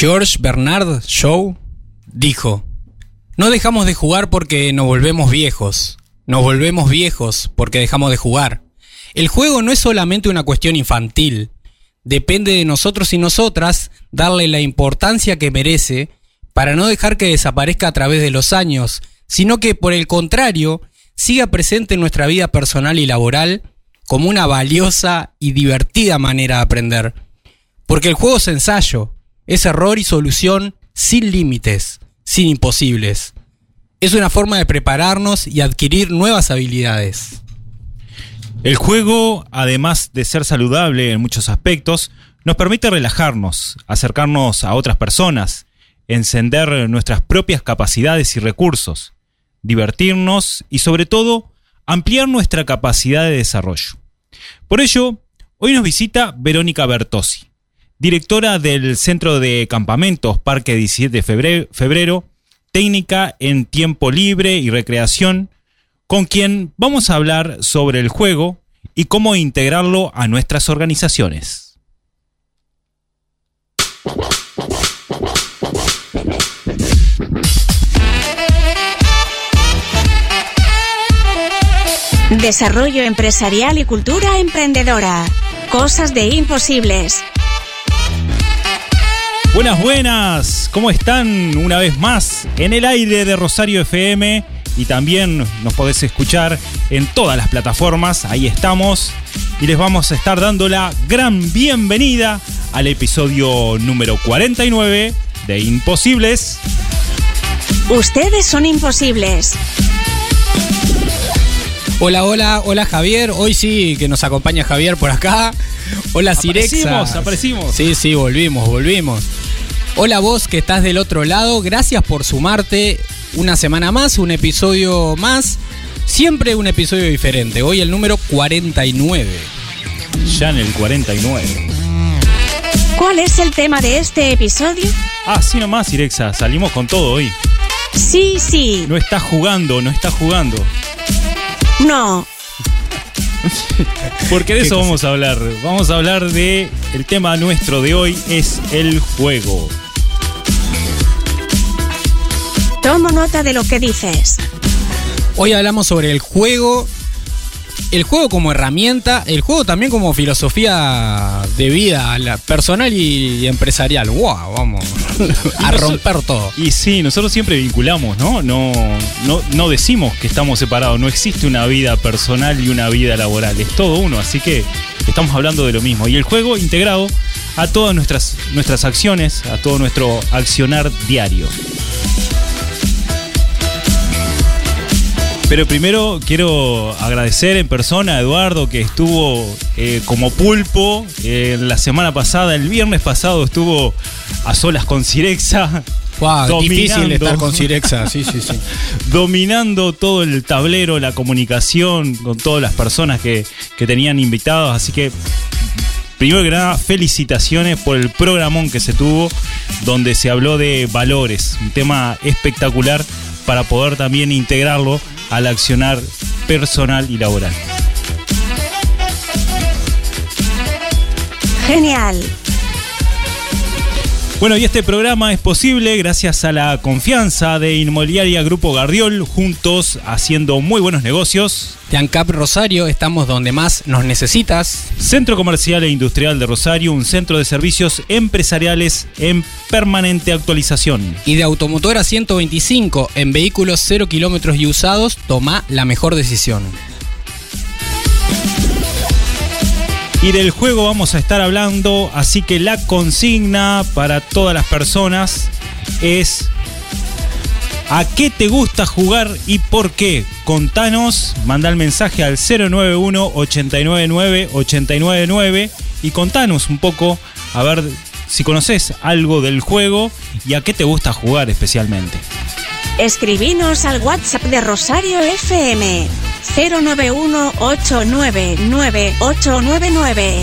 George Bernard Shaw dijo, no dejamos de jugar porque nos volvemos viejos, nos volvemos viejos porque dejamos de jugar. El juego no es solamente una cuestión infantil, depende de nosotros y nosotras darle la importancia que merece para no dejar que desaparezca a través de los años, sino que por el contrario, siga presente en nuestra vida personal y laboral como una valiosa y divertida manera de aprender. Porque el juego es ensayo, es error y solución sin límites, sin imposibles. Es una forma de prepararnos y adquirir nuevas habilidades. El juego, además de ser saludable en muchos aspectos, nos permite relajarnos, acercarnos a otras personas, encender nuestras propias capacidades y recursos, divertirnos y sobre todo ampliar nuestra capacidad de desarrollo. Por ello, hoy nos visita Verónica Bertosi, directora del Centro de Campamentos Parque 17 de Febrero, técnica en tiempo libre y recreación, con quien vamos a hablar sobre el juego y cómo integrarlo a nuestras organizaciones. Desarrollo empresarial y cultura emprendedora. Cosas de imposibles. Buenas, buenas. ¿Cómo están una vez más en el aire de Rosario FM? Y también nos podés escuchar en todas las plataformas. Ahí estamos. Y les vamos a estar dando la gran bienvenida al episodio número 49 de Imposibles. Ustedes son imposibles. Hola, hola, hola Javier. Hoy sí que nos acompaña Javier por acá. Hola Cirexa. Aparecimos, aparecimos. Sí, sí, volvimos, volvimos. Hola vos que estás del otro lado. Gracias por sumarte una semana más, un episodio más. Siempre un episodio diferente. Hoy el número 49. Ya en el 49. ¿Cuál es el tema de este episodio? Ah, sí nomás, Irexa. Salimos con todo hoy. Sí, sí. No está jugando, no está jugando. No. Porque de ¿Qué eso vamos a hablar. Vamos a hablar de el tema nuestro de hoy es el juego. Tomo nota de lo que dices. Hoy hablamos sobre el juego. El juego como herramienta, el juego también como filosofía de vida la personal y empresarial. ¡Wow! Vamos a romper todo. Y sí, nosotros siempre vinculamos, ¿no? No, no, no decimos que estamos separados. No existe una vida personal y una vida laboral. Es todo uno. Así que estamos hablando de lo mismo. Y el juego integrado a todas nuestras, nuestras acciones, a todo nuestro accionar diario. Pero primero quiero agradecer en persona a Eduardo que estuvo eh, como pulpo eh, la semana pasada, el viernes pasado estuvo a solas con Cirexa. Wow, difícil estar con Cirexa. Sí, sí, sí. dominando todo el tablero, la comunicación con todas las personas que, que tenían invitados. Así que, primero que nada, felicitaciones por el programón que se tuvo, donde se habló de valores, un tema espectacular para poder también integrarlo al accionar personal y laboral. Genial. Bueno, y este programa es posible gracias a la confianza de Inmobiliaria Grupo Gardiol, juntos haciendo muy buenos negocios. De ANCAP Rosario estamos donde más nos necesitas. Centro Comercial e Industrial de Rosario, un centro de servicios empresariales en permanente actualización. Y de Automotora 125 en vehículos 0 kilómetros y usados, toma la mejor decisión. Y del juego vamos a estar hablando, así que la consigna para todas las personas es ¿A qué te gusta jugar y por qué? Contanos, manda el mensaje al 091-899-899 y contanos un poco, a ver si conoces algo del juego y a qué te gusta jugar especialmente. Escribinos al WhatsApp de Rosario FM 091-899-899.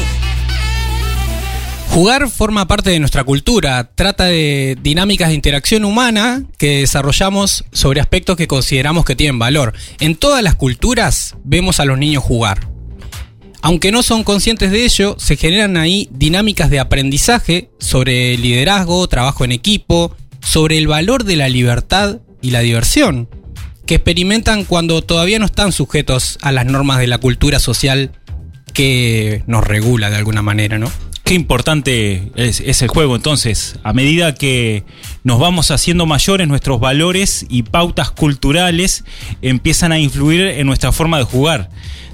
Jugar forma parte de nuestra cultura, trata de dinámicas de interacción humana que desarrollamos sobre aspectos que consideramos que tienen valor. En todas las culturas vemos a los niños jugar. Aunque no son conscientes de ello, se generan ahí dinámicas de aprendizaje sobre liderazgo, trabajo en equipo, sobre el valor de la libertad y la diversión, que experimentan cuando todavía no están sujetos a las normas de la cultura social que nos regula de alguna manera, ¿no? Qué importante es, es, el juego entonces. A medida que nos vamos haciendo mayores, nuestros valores y pautas culturales empiezan a influir en nuestra forma de jugar.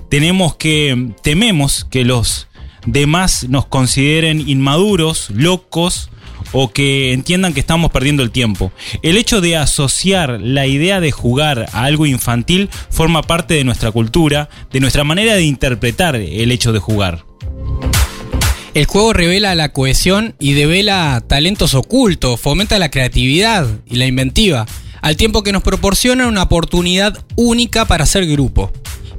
Tenemos que, tememos que los demás nos consideren inmaduros, locos, o que entiendan que estamos perdiendo el tiempo. El hecho de asociar la idea de jugar a algo infantil forma parte de nuestra cultura, de nuestra manera de interpretar el hecho de jugar. El juego revela la cohesión y devela talentos ocultos, fomenta la creatividad y la inventiva, al tiempo que nos proporciona una oportunidad única para ser grupo,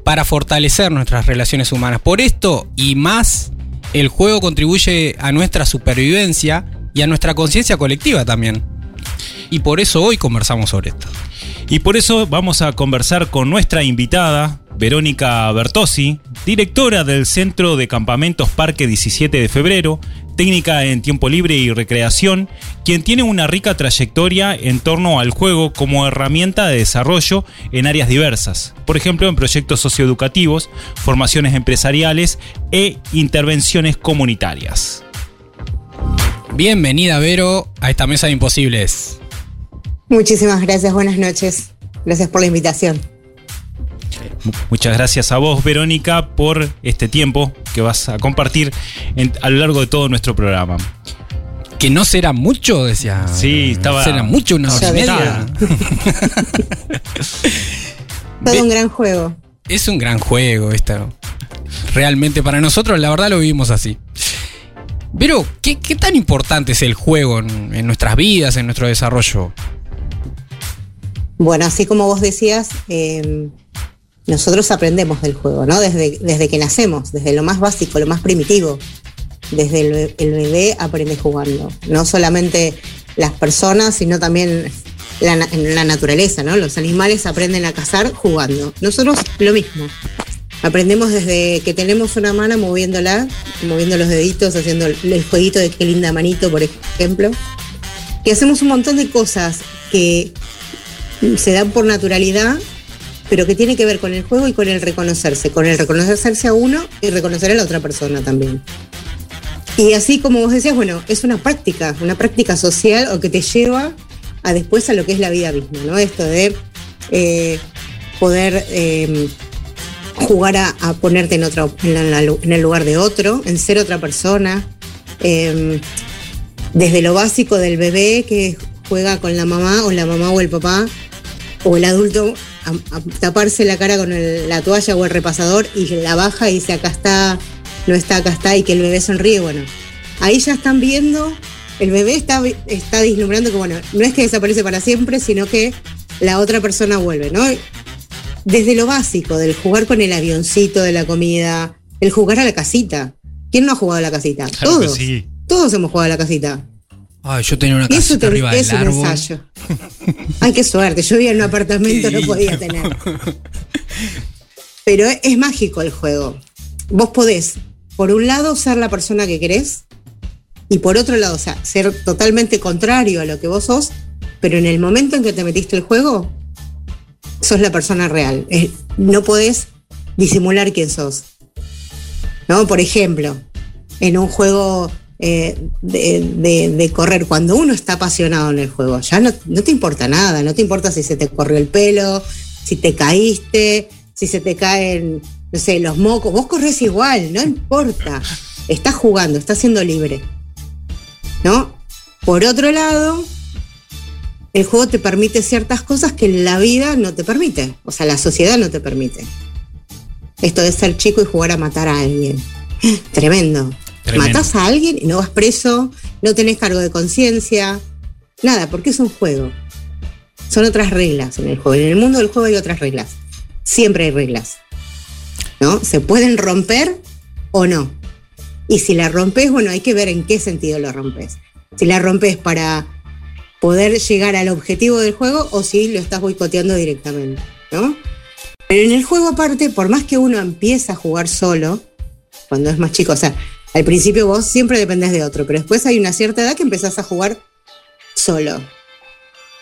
para fortalecer nuestras relaciones humanas. Por esto y más, el juego contribuye a nuestra supervivencia y a nuestra conciencia colectiva también. Y por eso hoy conversamos sobre esto. Y por eso vamos a conversar con nuestra invitada, Verónica Bertossi, directora del Centro de Campamentos Parque 17 de Febrero, técnica en tiempo libre y recreación, quien tiene una rica trayectoria en torno al juego como herramienta de desarrollo en áreas diversas, por ejemplo en proyectos socioeducativos, formaciones empresariales e intervenciones comunitarias. Bienvenida Vero a esta mesa de imposibles. Muchísimas gracias, buenas noches. Gracias por la invitación. Muchas gracias a vos, Verónica, por este tiempo que vas a compartir en, a lo largo de todo nuestro programa. Que no será mucho, decía. Sí, estaba. Será mucho una hora y media. Todo un gran juego. Es un gran juego esto. Realmente para nosotros, la verdad, lo vivimos así. Pero, ¿qué, qué tan importante es el juego en, en, nuestras vidas, en nuestro desarrollo? Bueno, así como vos decías, eh, nosotros aprendemos del juego, ¿no? Desde, desde que nacemos, desde lo más básico, lo más primitivo. Desde el, bebé aprende jugando. No solamente las personas, sino también la, la naturaleza, ¿no? Los animales aprenden a cazar jugando. Nosotros lo mismo. Aprendemos desde que tenemos una mano moviéndola, moviendo los deditos, haciendo el jueguito de qué linda manito, por ejemplo. Que hacemos un montón de cosas que se dan por naturalidad, pero que tiene que ver con el juego y con el reconocerse, con el reconocerse a uno y reconocer a la otra persona también. Y así como vos decías, bueno, es una práctica, una práctica social o que te lleva a después a lo que es la vida misma, ¿no? Esto de eh, poder eh, jugar a, ponerte en, otro, en, el lugar de otro, en ser otra persona, eh, desde lo básico del bebé que juega con la mamá o la mamá o el papá o el adulto a, taparse la cara con la toalla o el repasador y la baja y dice acá está, no está, acá está y que el bebé sonríe, bueno, ahí ya están viendo, el bebé está, está vislumbrando que bueno, no es que desaparece para siempre, sino que la otra persona vuelve, ¿no? Desde lo básico, del jugar con el avioncito de la comida, el jugar a la casita. ¿Quién no ha jugado a la casita? Claro Todos. sí. Todos hemos jugado a la casita. Ay, yo tenía una Y eso casita te, arriba es del un árbol. ensayo. Ay, qué suerte. Yo vivía en un apartamento, no podía tener. Pero es, es mágico el juego. Vos podés, por un lado, ser la persona que querés, y por otro lado, o sea, ser totalmente contrario a lo que vos sos, pero en el momento en que te metiste el juego, sos la persona real. No podés disimular quién sos. ¿No? Por ejemplo, en un juego eh, de, correr, cuando uno está apasionado en el juego, ya no, no, te importa nada, no te importa si se te corrió el pelo, si te caíste, si se te caen, no sé, los mocos, vos corres igual, no importa. Estás jugando, estás siendo libre. ¿No? Por otro lado, el juego te permite ciertas cosas que la vida no te permite, o sea, la sociedad no te permite. Esto de ser chico y jugar a matar a alguien. Tremendo. Tremendo. Matás a alguien y no vas preso, no tenés cargo de conciencia, nada, porque es un juego. Son otras reglas en el juego. En el mundo del juego hay otras reglas. Siempre hay reglas. ¿No? Se pueden romper o no. Y si la rompes, bueno, hay que ver en qué sentido lo rompes. Si la rompes para poder llegar al objetivo del juego o si lo estás boicoteando directamente, ¿no? Pero en el juego aparte, por más que uno empiece a jugar solo, cuando es más chico. O sea, al principio vos siempre dependés de otro, pero después hay una cierta edad que empezás a jugar solo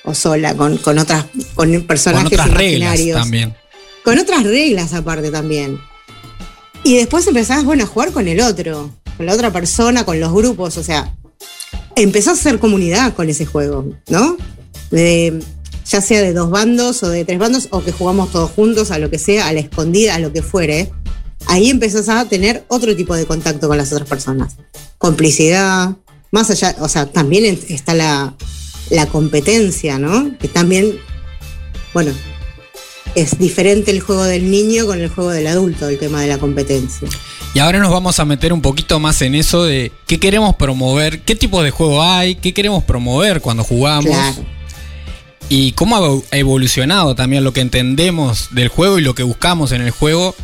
o sola, con, con otras, con personajes con otras reglas imaginarios. también. Con otras reglas aparte también. Y después empezás, bueno, a jugar con el otro, con la otra persona, con los grupos, o sea, empezás a hacer comunidad con ese juego, ¿no? De, ya sea de dos bandos o de tres bandos, o que jugamos todos juntos, a lo que sea, a la escondida, a lo que fuere. Ahí empezás a tener otro tipo de contacto con las otras personas. Complicidad, más allá, o sea, también está la, la competencia, ¿no? Que también, bueno, es diferente el juego del niño con el juego del adulto, el tema de la competencia. Y ahora nos vamos a meter un poquito más en eso de qué queremos promover, qué tipo de juego hay, qué queremos promover cuando jugamos. Claro. Y cómo ha evo- ha evolucionado también lo que entendemos del juego y lo que buscamos en el juego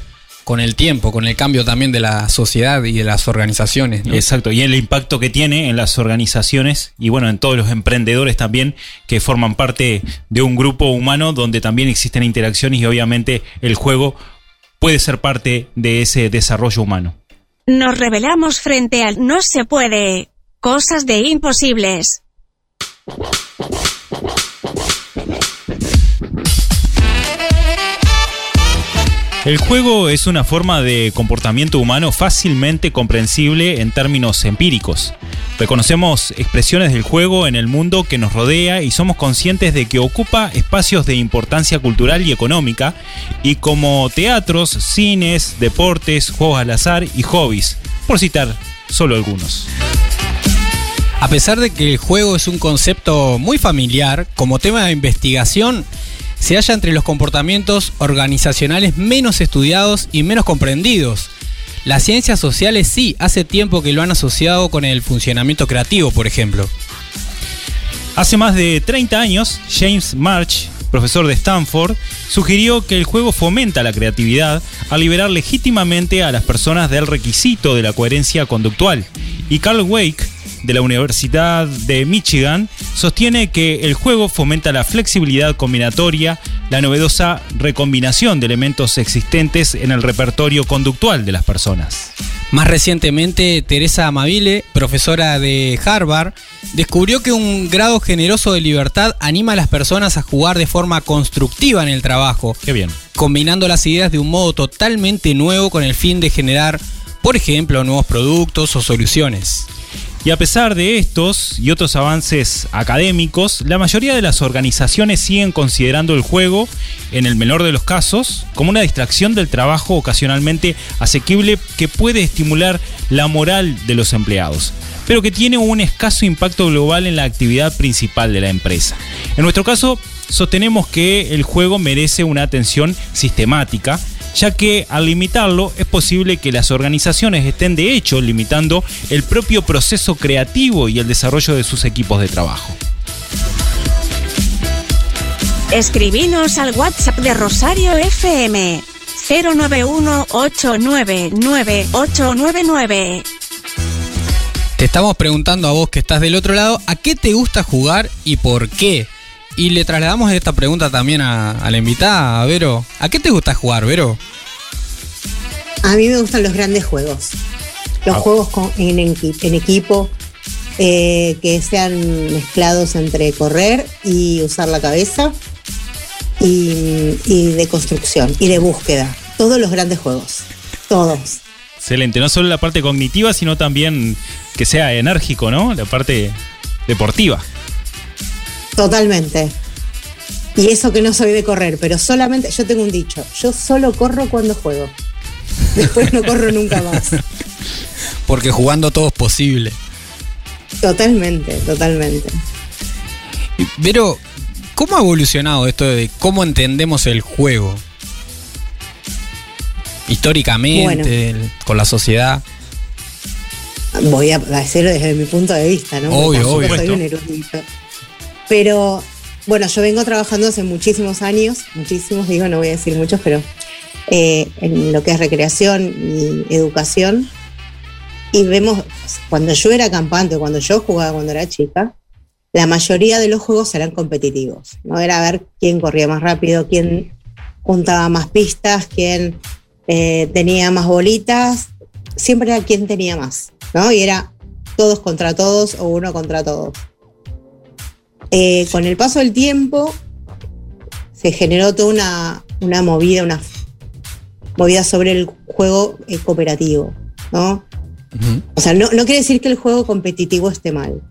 con el tiempo, con el cambio también de la sociedad y de las organizaciones. ¿no? Exacto, y el impacto que tiene en las organizaciones y bueno, en todos los emprendedores también que forman parte de un grupo humano donde también existen interacciones y obviamente el juego puede ser parte de ese desarrollo humano. Nos revelamos frente al no se puede. Cosas de imposibles. El juego es una forma de comportamiento humano fácilmente comprensible en términos empíricos. Reconocemos expresiones del juego en el mundo que nos rodea y somos conscientes de que ocupa espacios de importancia cultural y económica, y como teatros, cines, deportes, juegos al azar y hobbies, por citar solo algunos. A pesar de que el juego es un concepto muy familiar, como tema de investigación, se halla entre los comportamientos organizacionales menos estudiados y menos comprendidos. Las ciencias sociales sí, hace tiempo que lo han asociado con el funcionamiento creativo, por ejemplo. Hace más de 30 años, James March, profesor de Stanford, sugirió que el juego fomenta la creatividad al liberar legítimamente a las personas del requisito de la coherencia conductual. Y Carl Wake, de la Universidad de Michigan, sostiene que el juego fomenta la flexibilidad combinatoria, la novedosa recombinación de elementos existentes en el repertorio conductual de las personas. Más recientemente, Teresa Amabile, profesora de Harvard, descubrió que un grado generoso de libertad anima a las personas a jugar de forma constructiva en el trabajo, Qué bien. combinando las ideas de un modo totalmente nuevo con el fin de generar, por ejemplo, nuevos productos o soluciones. Y a pesar de estos y otros avances académicos, la mayoría de las organizaciones siguen considerando el juego, en el menor de los casos, como una distracción del trabajo ocasionalmente asequible que puede estimular la moral de los empleados, pero que tiene un escaso impacto global en la actividad principal de la empresa. En nuestro caso, sostenemos que el juego merece una atención sistemática, ya que al limitarlo es posible que las organizaciones estén de hecho limitando el propio proceso creativo y el desarrollo de sus equipos de trabajo. Escribinos al WhatsApp de Rosario FM 091-899-899. Te estamos preguntando a vos que estás del otro lado, ¿a qué te gusta jugar y por qué? Y le trasladamos esta pregunta también a, a la invitada, a Vero. ¿A qué te gusta jugar, Vero? A mí me gustan los grandes juegos. Los Ah. juegos con- en, equi- en equipo eh, que sean mezclados entre correr y usar la cabeza y, y de construcción y de búsqueda. Todos los grandes juegos. Todos. Excelente, no solo la parte cognitiva, sino también que sea enérgico, ¿no? La parte deportiva. Totalmente. Y eso que no soy de correr, pero solamente, yo tengo un dicho, yo solo corro cuando juego. Después no corro nunca más. Porque jugando todo es posible. Totalmente, totalmente. Vero, ¿cómo ha evolucionado esto de cómo entendemos el juego? Históricamente, con la sociedad. Voy a decirlo desde mi punto de vista, ¿no? Obvio, obvio. Soy un erudito. Pero, bueno, yo vengo trabajando hace muchísimos años, muchísimos, digo, no voy a decir muchos, pero eh, en lo que es recreación y educación. Y vemos, cuando yo era campante, cuando yo jugaba cuando era chica, la mayoría de los juegos eran competitivos. No era ver quién corría más rápido, quién juntaba más pistas, quién eh, tenía más bolitas. siempre era quien tenía más, ¿no? Y era todos contra todos o uno contra todos. Eh, con el paso del tiempo se generó toda una, una movida, una movida sobre el juego eh, cooperativo, ¿no? O sea, no, no quiere decir que el juego competitivo esté mal,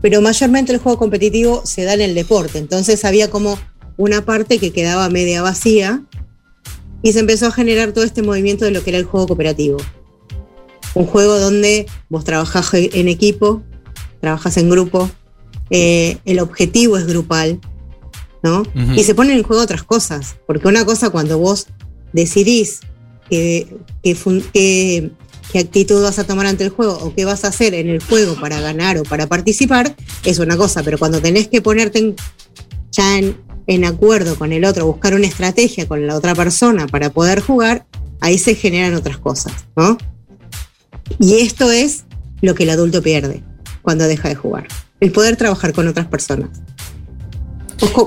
pero mayormente el juego competitivo se da en el deporte, entonces había como una parte que quedaba media vacía y se empezó a generar todo este movimiento de lo que era el juego cooperativo. Un juego donde vos trabajás en equipo, trabajas en grupo, eh, el objetivo es grupal, ¿no? Y se ponen en juego otras cosas, porque una cosa cuando vos decidís qué actitud vas a tomar ante el juego o qué vas a hacer en el juego para ganar o para participar, es una cosa, pero cuando tenés que ponerte en- ya en, en acuerdo con el otro, buscar una estrategia con la otra persona para poder jugar, ahí se generan otras cosas, ¿no? Y esto es lo que el adulto pierde cuando deja de jugar, el poder trabajar con otras personas.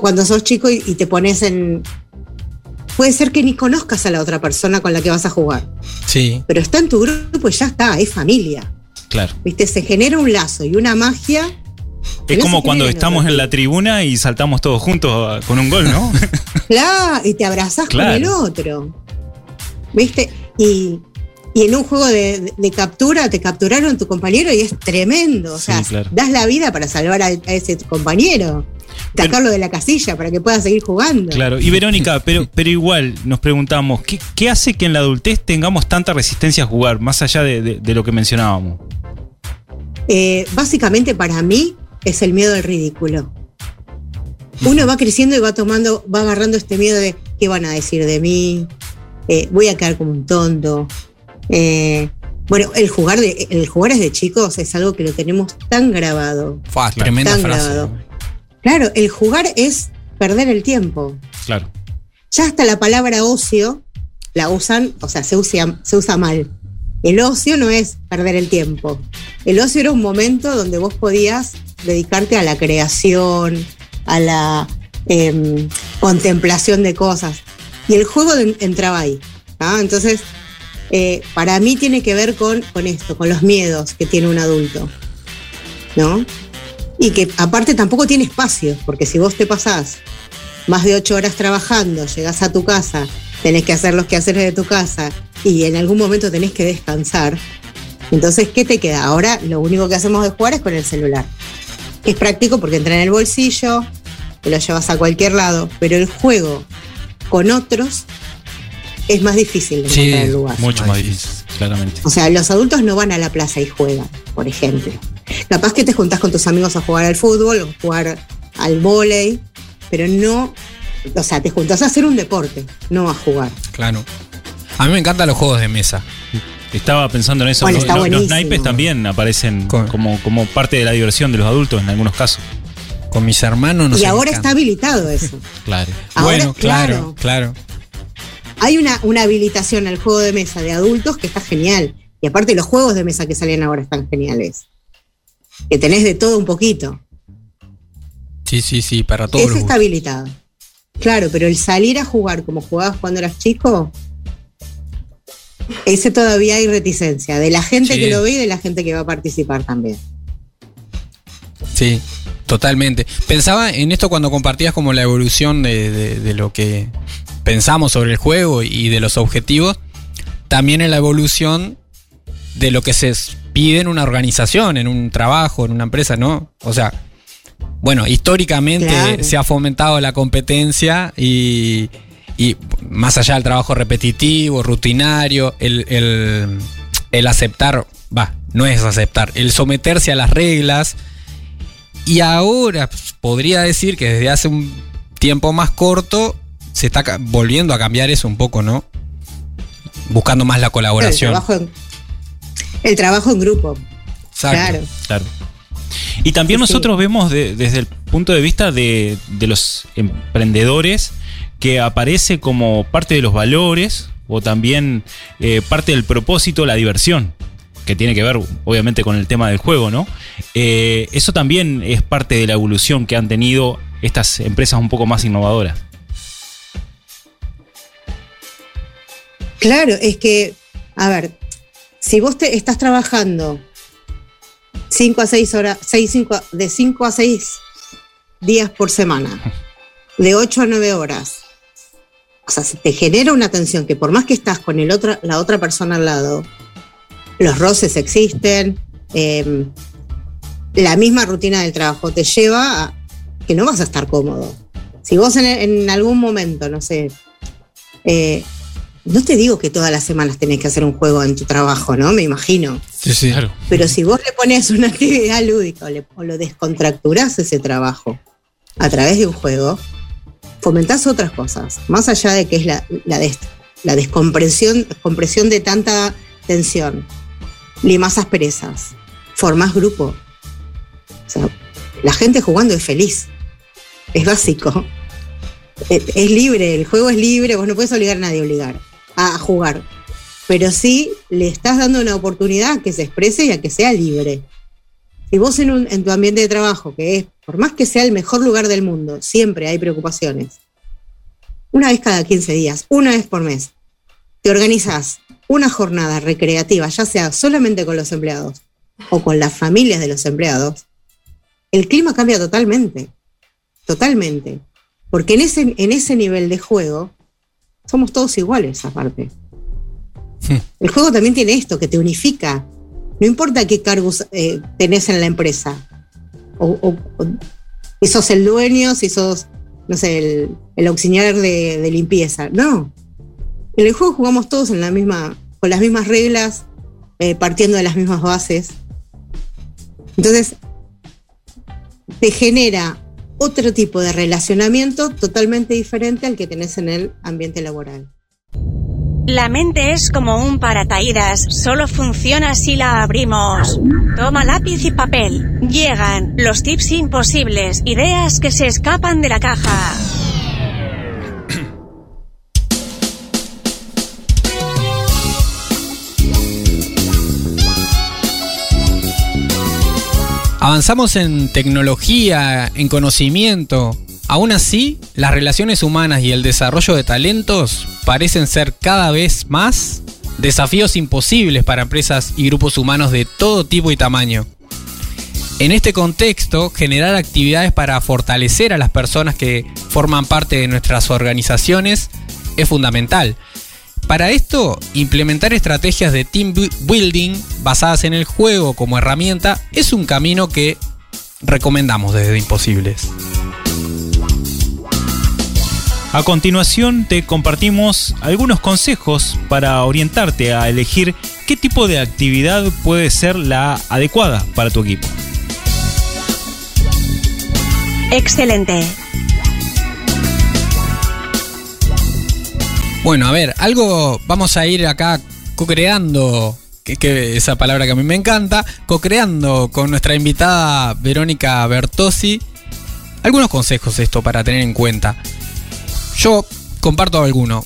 Cuando sos chico y, y te pones en... Puede ser que ni conozcas a la otra persona con la que vas a jugar, Sí. pero está en tu grupo y ya está, es familia. Claro. ¿Viste? Se genera un lazo y una magia. Es como cuando estamos en la tribuna y saltamos todos juntos ah, con un gol, ¿no? Claro, y te abrazás Claro. con el otro. ¿Viste? Y, y en un juego de, de captura te capturaron tu compañero y es tremendo. O Sí, sea, claro. das la vida para salvar a, a ese compañero. Sacarlo de la casilla para que pueda seguir jugando. Claro. Y Verónica, pero, pero igual nos preguntamos, ¿qué, qué hace que en la adultez tengamos tanta resistencia a jugar, más allá de, de- de lo que mencionábamos? Eh, básicamente para mí es el miedo al ridículo. Uno va creciendo y va tomando, va agarrando este miedo de qué van a decir de mí, Eh, voy a quedar como un tonto. Eh, bueno, el jugar, de, el jugar es de chicos es algo que lo tenemos tan grabado. Fua, tremenda Tan frase. grabado. Claro, el jugar es perder el tiempo. Claro. Ya hasta la palabra ocio la usan, o sea, se usa, se usa mal. El ocio no es perder el tiempo. El ocio era un momento donde vos podías dedicarte a la creación, a la em, contemplación de cosas. Y el juego de- entraba ahí. ¿ah? Entonces, eh, para mí tiene que ver con, con esto, con los miedos que tiene un adulto. ¿No? Y que aparte tampoco tiene espacio, porque si vos te pasás más de ocho horas trabajando, llegás a tu casa, tenés que hacer los quehaceres de tu casa y en algún momento tenés que descansar. Entonces, ¿qué te queda? Ahora lo único que hacemos de jugar es con el celular. Es práctico porque entra en el bolsillo, te lo llevas a cualquier lado, pero el juego con otros es más difícil de Sí, encontrar el lugar. Mucho Más difícil. claramente. O sea, los adultos no van a la plaza y juegan, por ejemplo. Capaz que te juntás con tus amigos a jugar al fútbol o jugar al vóley, pero no, o sea, te juntás a hacer un deporte, no a jugar. Claro. A mí me encantan los juegos de mesa. Estaba pensando en eso. Bueno, Los- está los, naipes también aparecen como, como parte de la diversión de los adultos en algunos casos. Con mis hermanos no y ahora está habilitado eso. Claro. Ahora, Bueno, claro, claro. Hay una, una habilitación al juego de mesa de adultos que está genial. Y aparte los juegos de mesa que salen ahora están geniales. Que tenés de todo un poquito. Sí, sí, sí, para todos Ese los está habilitado. Claro, pero el salir a jugar como jugabas cuando eras chico, ese todavía hay reticencia. De la gente Sí. que lo ve y de la gente que va a participar también. Sí, totalmente. Pensaba en esto cuando compartías como la evolución de, de- de lo que pensamos sobre el juego y de los objetivos. También en la evolución de lo que se pide en una organización, en un trabajo, en una empresa, ¿no? O sea, bueno, históricamente Claro. se ha fomentado la competencia y, y más allá del trabajo repetitivo, rutinario, el, el- el aceptar, va, no es aceptar, el someterse a las reglas. Y ahora pues, podría decir que desde hace un tiempo más corto se está volviendo a cambiar eso un poco, ¿no? Buscando más la El colaboración. trabajo en, el trabajo en grupo. Exacto. Claro. Claro. Y también Sí, sí. nosotros vemos de- desde el punto de vista de, de los emprendedores que aparece como parte de los valores o también eh, parte del propósito la diversión, que tiene que ver obviamente con el tema del juego, ¿no? Eh, eso también es parte de la evolución que han tenido estas empresas un poco más innovadoras. Claro, es que, a ver, si vos te estás trabajando 5 a 6 horas, seis, cinco, de 5 a 6 días por semana, de 8 a 9 horas, o sea, se te genera una tensión que por más que estás con el la otra persona al lado, los roces existen, eh, la misma rutina del trabajo te lleva a que no vas a estar cómodo. Si vos en, en algún momento, no sé, eh, no te digo que todas las semanas tenés que hacer un juego en tu trabajo, ¿no? Me imagino. Sí, sí. Claro. Pero si vos le pones una actividad lúdica o, le- o lo descontracturás ese trabajo a través de un juego, fomentás otras cosas. Más allá de que es la, la, des- la descompresión compresión de tanta tensión, limás asperezas, formás grupo. O sea, la gente jugando es feliz. Es básico. Es, es libre, el juego es libre, vos no puedes obligar a nadie a obligar a jugar. Pero sí le estás dando una oportunidad a que se exprese y a que sea libre. Si vos en, un- en tu ambiente de trabajo, que es, por más que sea el mejor lugar del mundo, siempre hay preocupaciones. Una vez cada 15 días, una vez por mes, te organizás una jornada recreativa, ya sea solamente con los empleados o con las familias de los empleados, el clima cambia totalmente. Totalmente. Porque en ese, en ese nivel de juego somos todos iguales aparte. El juego también tiene esto, que te unifica. No importa qué cargos eh, tenés en la empresa. O, o- o- si sos el dueño, si sos, no sé, el, el auxiliar de, de limpieza. No. En el juego jugamos todos en la misma, con las mismas reglas, eh, partiendo de las mismas bases. Entonces, te genera otro tipo de relacionamiento totalmente diferente al que tenés en el ambiente laboral. La mente es como un paracaídas, solo funciona si la abrimos. Toma lápiz y papel. Llegan los tips imposibles, ideas que se escapan de la caja. Avanzamos en tecnología, en conocimiento. Aún así, las relaciones humanas y el desarrollo de talentos parecen ser cada vez más desafíos imposibles para empresas y grupos humanos de todo tipo y tamaño. En este contexto, generar actividades para fortalecer a las personas que forman parte de nuestras organizaciones es fundamental. Para esto, implementar estrategias de team bu- building basadas en el juego como herramienta es un camino que recomendamos desde Imposibles. A continuación te compartimos algunos consejos para orientarte a elegir qué tipo de actividad puede ser la adecuada para tu equipo. Excelente. Bueno, a ver, algo vamos a ir acá co-creando, que, esa palabra que a mí me encanta, co-creando con nuestra invitada Verónica Bertossi. Algunos consejos esto para tener en cuenta. Yo comparto alguno.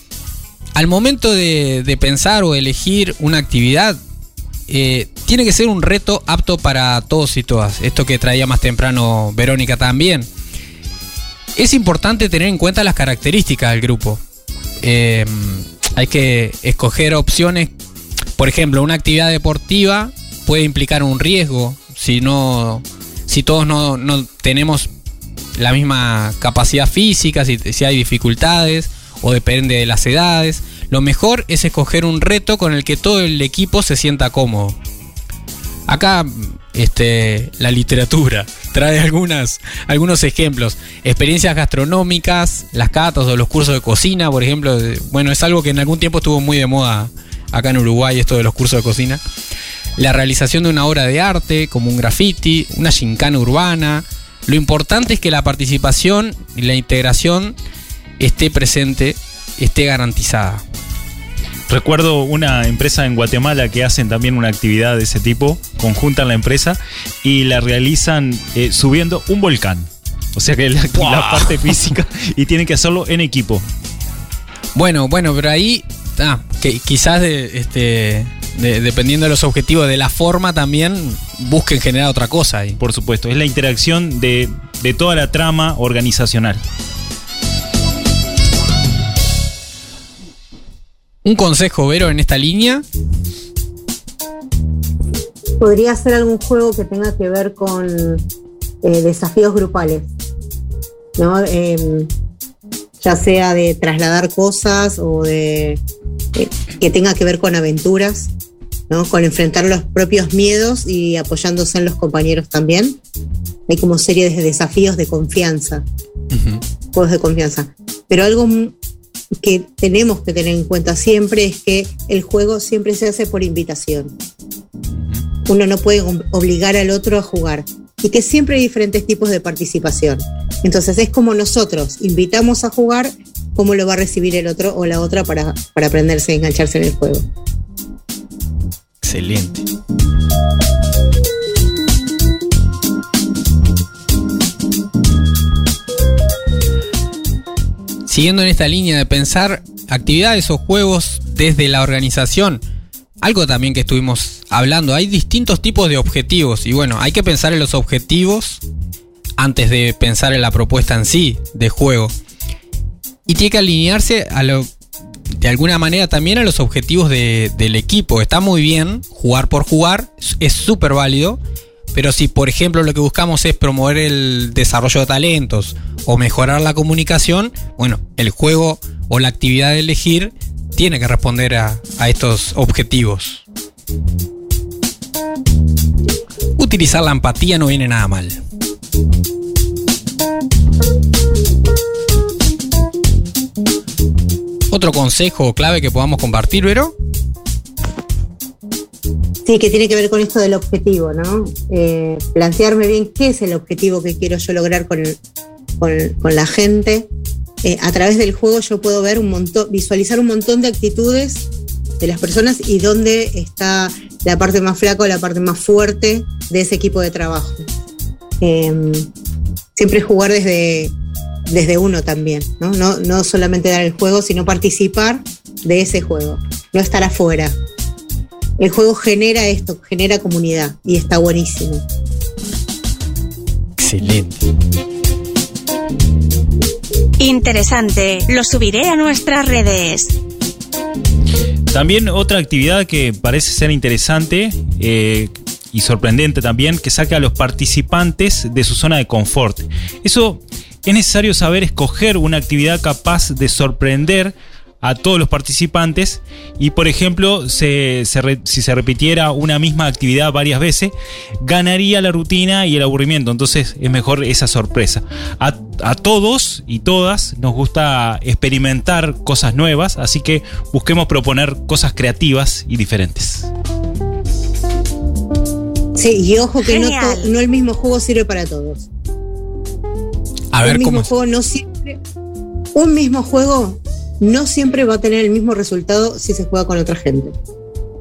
Al momento de, de pensar o elegir una actividad, eh, tiene que ser un reto apto para todos y todas. Esto que traía más temprano Verónica también. Es importante tener en cuenta las características del grupo. Eh, hay que escoger opciones. Por ejemplo, una actividad deportiva puede implicar un riesgo si no, si todos no, no tenemos la misma capacidad física, si, si hay dificultades o depende de las edades. Lo mejor es escoger un reto con el que todo el equipo se sienta cómodo. Acá este, la literatura trae algunas, algunos ejemplos. Experiencias gastronómicas, las catas o los cursos de cocina, por ejemplo. Bueno, es algo que en algún tiempo estuvo muy de moda acá en Uruguay, esto de los cursos de cocina. La realización de una obra de arte, como un graffiti, una gincana urbana. Lo importante es que la participación y la integración esté presente, esté garantizada. Recuerdo una empresa en Guatemala que hacen también una actividad de ese tipo, conjuntan la empresa y la realizan eh, subiendo un volcán. O sea que la, ¡Wow! la parte física y tienen que hacerlo en equipo. Bueno, bueno, pero ahí, ah, que quizás de, este, de- dependiendo de los objetivos de la forma también busquen generar otra cosa ahí. Por supuesto, es la interacción de, de toda la trama organizacional. Un consejo, Vero, en esta línea. podría ser algún juego que tenga que ver con eh, desafíos grupales, ¿no? Em, ya sea de trasladar cosas o de eh, que tenga que ver con aventuras, ¿no? Con enfrentar los propios miedos y apoyándose en los compañeros también. Hay como series de desafíos de confianza, juegos de confianza. Pero algo que tenemos que tener en cuenta siempre es que el juego siempre se hace por invitación. Uno no puede obligar al otro a jugar y que siempre hay diferentes tipos de participación. Entonces es como nosotros invitamos a jugar, cómo lo va a recibir el otro o la otra para, para aprenderse a engancharse en el juego. Excelente. Siguiendo en esta línea de pensar actividades o juegos desde la organización, algo también que estuvimos hablando, hay distintos tipos de objetivos y bueno, hay que pensar en los objetivos antes de pensar en la propuesta en sí de juego. Y tiene que alinearse a lo, de alguna manera también a los objetivos del equipo. Está muy bien jugar por jugar, es súper válido, pero si por ejemplo lo que buscamos es promover el desarrollo de talentos o mejorar la comunicación, bueno, el juego o la actividad de elegir tiene que responder a, estos objetivos. Utilizar la empatía no viene nada mal. Otro consejo clave que podamos compartir, Vero. Sí, que tiene que ver con esto del objetivo, ¿no? Eh, plantearme bien qué es el objetivo que quiero yo lograr con, con la gente eh, a través del juego yo puedo ver un montón, visualizar un montón de actitudes de las personas y dónde está la parte más flaca o la parte más fuerte de ese equipo de trabajo. Em, siempre jugar desde, desde uno también, ¿no? ¿no? No solamente dar el juego, sino participar de ese juego, no estar afuera. El juego genera esto, genera comunidad y está buenísimo. Excelente. Interesante, lo subiré a nuestras redes. También otra actividad que parece ser interesante eh, y sorprendente también, que saque a los participantes de su zona de confort. Eso es necesario saber escoger una actividad capaz de sorprender a todos los participantes y por ejemplo si se repitiera una misma actividad varias veces ganaría la rutina y el aburrimiento entonces es mejor esa sorpresa a, a todos y todas nos gusta experimentar cosas nuevas así que busquemos proponer cosas creativas y diferentes Sí, y ojo que no, no, el mismo juego sirve para todos. A ver, mismo ¿cómo? juego no siempre. Un mismo juego no siempre va a tener el mismo resultado si se juega con otra gente.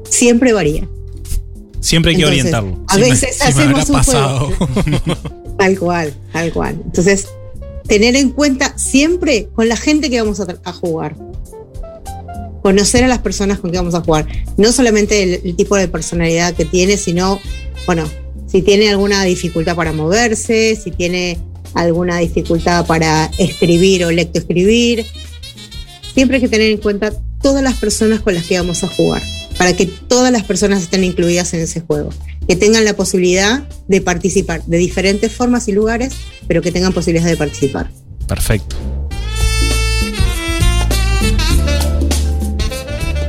Siempre varía. Siempre hay que orientarlo. A veces hacemos un juego. tal cual, tal cual. Entonces, tener en cuenta siempre con la gente que vamos a, jugar. Conocer a las personas con que vamos a jugar. No solamente el, el tipo de personalidad que tiene, sino, bueno, si tiene alguna dificultad para moverse, si tiene alguna dificultad para escribir o lectoescribir, siempre hay que tener en cuenta todas las personas con las que vamos a jugar, para que todas las personas estén incluidas en ese juego, que tengan la posibilidad de participar de diferentes formas y lugares, pero que tengan posibilidad de participar. Perfecto.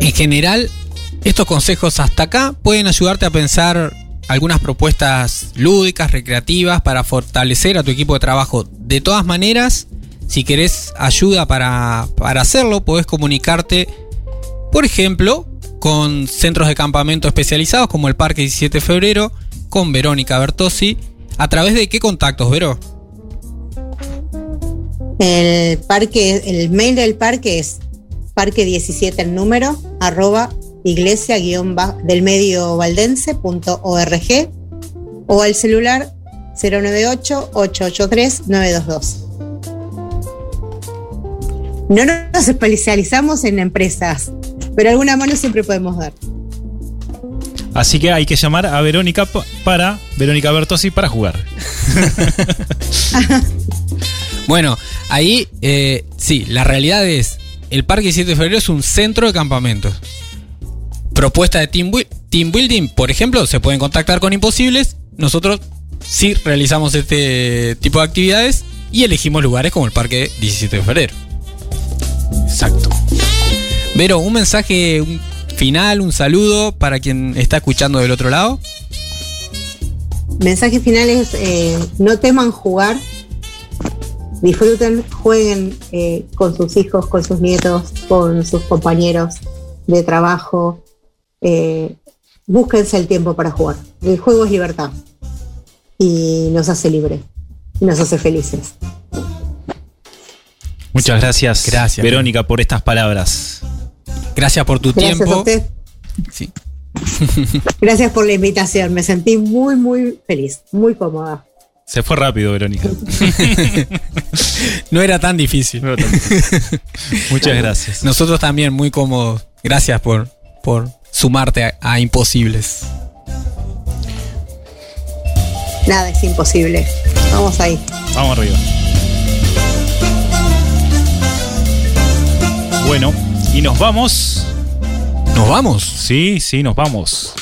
En general, estos consejos hasta acá pueden ayudarte a pensar algunas propuestas lúdicas, recreativas, para fortalecer a tu equipo de trabajo. De todas maneras, si querés ayuda para, hacerlo, podés comunicarte, por ejemplo, con centros de campamento especializados como el Parque 17 de Febrero, con Verónica Bertossi. ¿A través de qué contactos, Vero? El parque, el mail del parque es parque 17 el número arroba iglesia del medio o al celular 098 883 922. No nos especializamos en empresas, pero alguna mano siempre podemos dar. Así que hay que llamar a Verónica para Verónica Bertosi para jugar. bueno, ahí eh, sí, la realidad es el Parque 7 de Febrero es un centro de campamentos. Propuesta de Team, team building, por ejemplo, se pueden contactar con Imposibles. Nosotros sí realizamos este tipo de actividades y elegimos lugares como el Parque 17 de Febrero. Exacto. Vero, un mensaje final, un saludo para quien está escuchando del otro lado. Mensaje final es, eh, no teman jugar, disfruten, jueguen eh, con sus hijos, con sus nietos, con sus compañeros de trabajo. Eh, búsquense el tiempo para jugar. El juego es libertad y nos hace libre, nos hace felices. Muchas gracias, Gracias. Verónica, por estas palabras. Gracias por tu Gracias a tiempo. usted. Sí. Gracias por la invitación. Me sentí muy, muy feliz, muy cómoda. Se fue rápido, Verónica. No era tan difícil. Muchas gracias. Nosotros también muy cómodos. Gracias por, por sumarte a, a Imposibles. Nada es imposible. Vamos ahí. Vamos arriba. Bueno, y nos vamos. ¿Nos vamos? Sí, sí, nos vamos.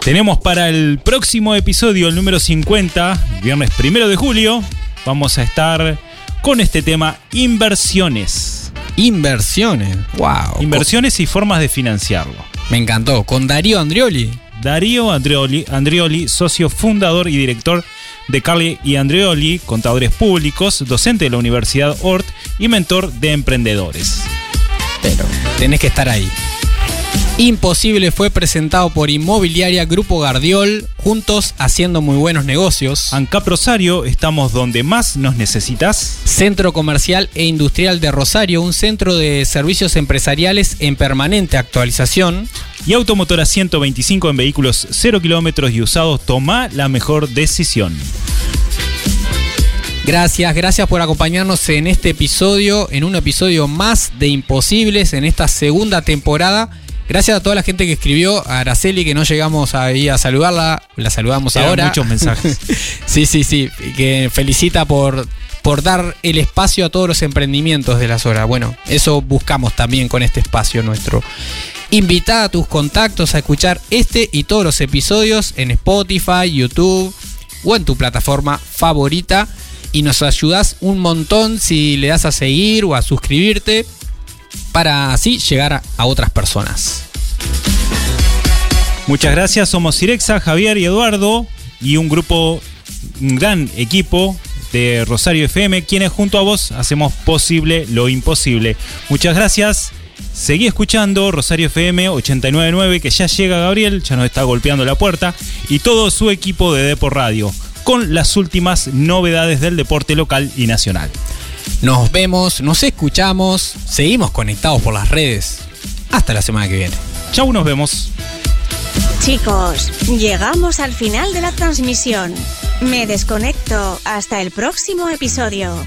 Tenemos para el próximo episodio, el número 50, viernes primero de julio, vamos a estar con este tema inversiones. Inversiones. Wow. Inversiones y formas de financiarlo. Me encantó. Con Darío Andrioli. Darío Andreoli, socio fundador y director de Carly y Andreoli, contadores públicos, docente de la Universidad Ort y mentor de emprendedores. Pero tenés que estar ahí. Imposible fue presentado por Inmobiliaria Grupo Gardiol, juntos haciendo muy buenos negocios. Ancap Rosario, estamos donde más nos necesitas. Centro Comercial e Industrial de Rosario, un centro de servicios empresariales en permanente actualización. Y Automotora 125 en vehículos 0 kilómetros y usados, toma la mejor decisión. Gracias, gracias por acompañarnos en este episodio, en un episodio más de Imposibles en esta segunda temporada. Gracias a toda la gente que escribió, a Araceli que no llegamos ahí a saludarla, la saludamos Eran ahora. muchos mensajes. sí, sí, sí, que felicita por, por dar el espacio a todos los emprendimientos de las horas. Bueno, eso buscamos también con este espacio nuestro. Invita a tus contactos a escuchar este y todos los episodios en Spotify, YouTube o en tu plataforma favorita y nos ayudas un montón si le das a seguir o a suscribirte para así llegar a, a otras personas. Muchas gracias, somos Sirexa, Javier y Eduardo y un grupo, un gran equipo de Rosario FM, quienes junto a vos hacemos posible lo imposible. Muchas gracias. Seguí escuchando Rosario FM 899, que ya llega Gabriel, ya nos está golpeando la puerta, y todo su equipo de Depo Radio, con las últimas novedades del deporte local y nacional. Nos vemos, nos escuchamos, seguimos conectados por las redes. Hasta la semana que viene. Chau, nos vemos. Chicos, llegamos al final de la transmisión. Me desconecto. Hasta el próximo episodio.